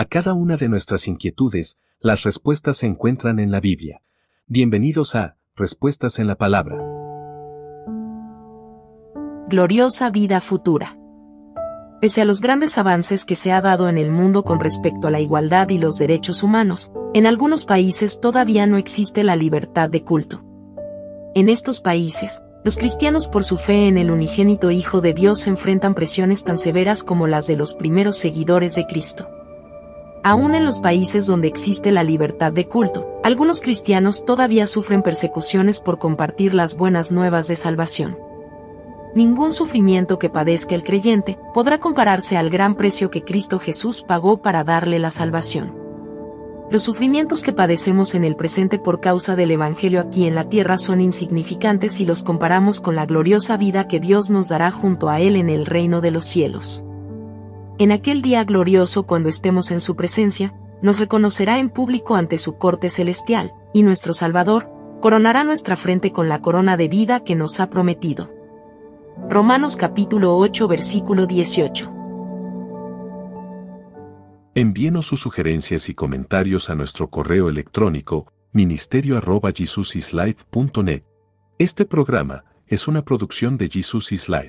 A cada una de nuestras inquietudes, las respuestas se encuentran en la Biblia. Bienvenidos a Respuestas en la Palabra. Gloriosa vida futura. Pese a los grandes avances que se ha dado en el mundo con respecto a la igualdad y los derechos humanos, en algunos países todavía no existe la libertad de culto. En estos países, los cristianos por su fe en el unigénito Hijo de Dios enfrentan presiones tan severas como las de los primeros seguidores de Cristo. Aún en los países donde existe la libertad de culto, algunos cristianos todavía sufren persecuciones por compartir las buenas nuevas de salvación. Ningún sufrimiento que padezca el creyente podrá compararse al gran precio que Cristo Jesús pagó para darle la salvación. Los sufrimientos que padecemos en el presente por causa del Evangelio aquí en la tierra son insignificantes si los comparamos con la gloriosa vida que Dios nos dará junto a Él en el reino de los cielos. En aquel día glorioso cuando estemos en su presencia, nos reconocerá en público ante su corte celestial, y nuestro Salvador, coronará nuestra frente con la corona de vida que nos ha prometido. Romanos capítulo 8 versículo 18 Envíenos sus sugerencias y comentarios a nuestro correo electrónico ministerio.jesusislife.net. Este programa es una producción de Jesus is Life.